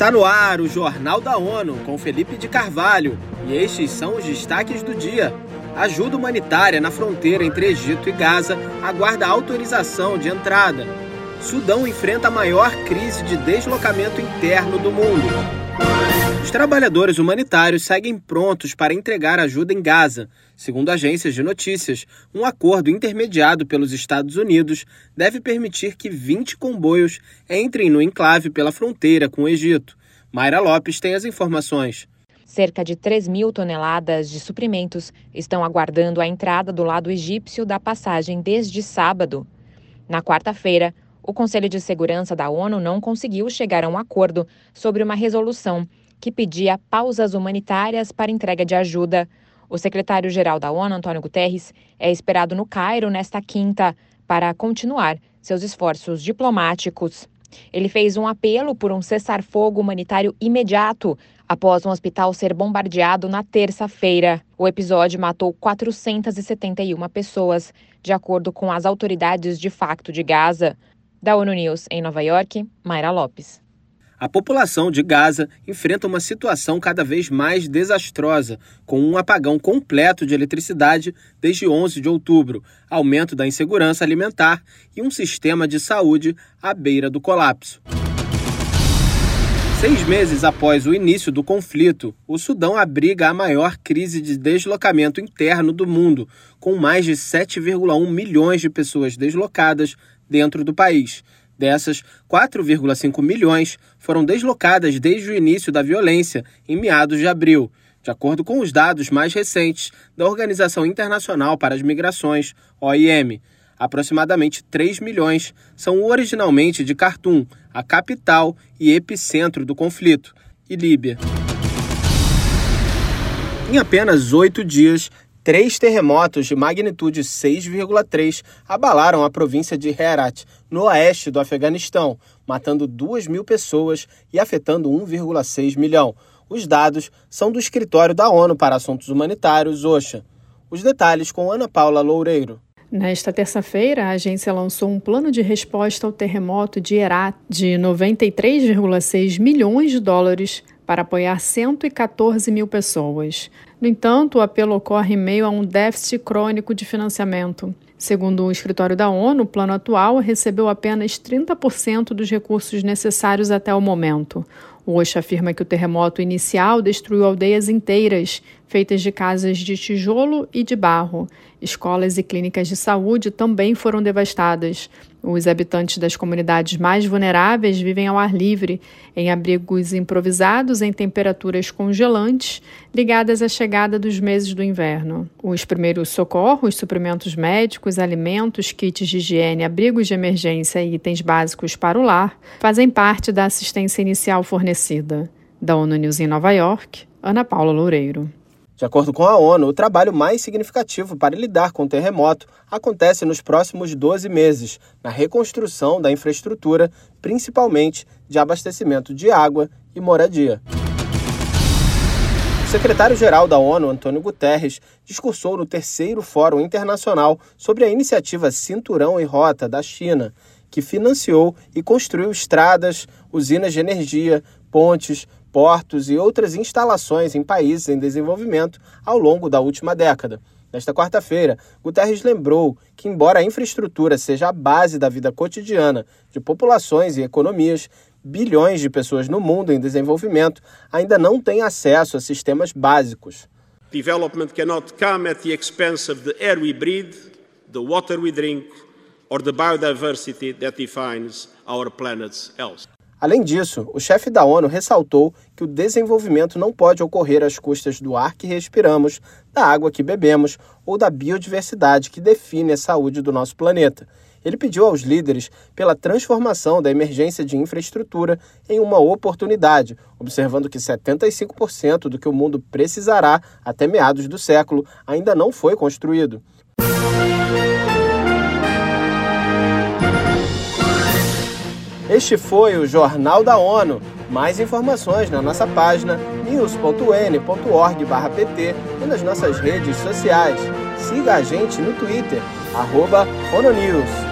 Está no ar o Jornal da ONU com Felipe de Carvalho e estes são os destaques do dia. Ajuda humanitária na fronteira entre Egito e Gaza aguarda autorização de entrada. Sudão enfrenta a maior crise de deslocamento interno do mundo. Os trabalhadores humanitários seguem prontos para entregar ajuda em Gaza. Segundo agências de notícias, um acordo intermediado pelos Estados Unidos deve permitir que 20 comboios entrem no enclave pela fronteira com o Egito. Mayra Lopes tem as informações. Cerca de 3 mil toneladas de suprimentos estão aguardando a entrada do lado egípcio da passagem desde sábado. Na quarta-feira, o Conselho de Segurança da ONU não conseguiu chegar a um acordo sobre uma resolução que pedia pausas humanitárias para entrega de ajuda. O secretário-geral da ONU, Antônio Guterres, é esperado no Cairo nesta quinta para continuar seus esforços diplomáticos. Ele fez um apelo por um cessar-fogo humanitário imediato após um hospital ser bombardeado na terça-feira. O episódio matou 471 pessoas, de acordo com as autoridades de facto de Gaza. Da ONU News em Nova York, Mayra Lopes. A população de Gaza enfrenta uma situação cada vez mais desastrosa, com um apagão completo de eletricidade desde 11 de outubro, aumento da insegurança alimentar e um sistema de saúde à beira do colapso. Seis meses após o início do conflito, o Sudão abriga a maior crise de deslocamento interno do mundo, com mais de 7,1 milhões de pessoas deslocadas dentro do país. Dessas, 4,5 milhões foram deslocadas desde o início da violência, em meados de abril, de acordo com os dados mais recentes da Organização Internacional para as Migrações, OIM. Aproximadamente 3 milhões são originalmente de Khartoum, a capital e epicentro do conflito, e Líbia. Em apenas oito dias, Três terremotos de magnitude 6,3 abalaram a província de Herat, no oeste do Afeganistão, matando 2 mil pessoas e afetando 1,6 milhão. Os dados são do Escritório da ONU para Assuntos Humanitários, OSHA. Os detalhes com Ana Paula Loureiro. Nesta terça-feira, a agência lançou um plano de resposta ao terremoto de Herat de 93,6 milhões de dólares para apoiar 114 mil pessoas. No entanto, o apelo ocorre em meio a um déficit crônico de financiamento. Segundo o escritório da ONU, o plano atual recebeu apenas 30% dos recursos necessários até o momento. O OSHA afirma que o terremoto inicial destruiu aldeias inteiras, feitas de casas de tijolo e de barro. Escolas e clínicas de saúde também foram devastadas. Os habitantes das comunidades mais vulneráveis vivem ao ar livre, em abrigos improvisados em temperaturas congelantes, ligadas à chegada dos meses do inverno. Os primeiros socorros, suprimentos médicos, alimentos, kits de higiene, abrigos de emergência e itens básicos para o lar fazem parte da assistência inicial fornecida. Da ONU News em Nova York, Ana Paula Loureiro. De acordo com a ONU, o trabalho mais significativo para lidar com o terremoto acontece nos próximos 12 meses, na reconstrução da infraestrutura, principalmente de abastecimento de água e moradia. O secretário-geral da ONU, Antônio Guterres, discursou no terceiro Fórum Internacional sobre a iniciativa Cinturão e Rota da China, que financiou e construiu estradas, usinas de energia, pontes, portos e outras instalações em países em desenvolvimento ao longo da última década. Nesta quarta-feira, Guterres lembrou que, embora a infraestrutura seja a base da vida cotidiana de populações e economias, bilhões de pessoas no mundo em desenvolvimento ainda não têm acesso a sistemas básicos. Development cannot come at the expense of the air we breathe, the water we drink, or the biodiversity that defines our planet's health. Além disso, o chefe da ONU ressaltou que o desenvolvimento não pode ocorrer às custas do ar que respiramos, da água que bebemos ou da biodiversidade que define a saúde do nosso planeta. Ele pediu aos líderes pela transformação da emergência de infraestrutura em uma oportunidade, observando que 75% do que o mundo precisará até meados do século ainda não foi construído. Este foi o Jornal da ONU. Mais informações na nossa página news.n.org/pt e nas nossas redes sociais. Siga a gente no Twitter, arroba ONUNews.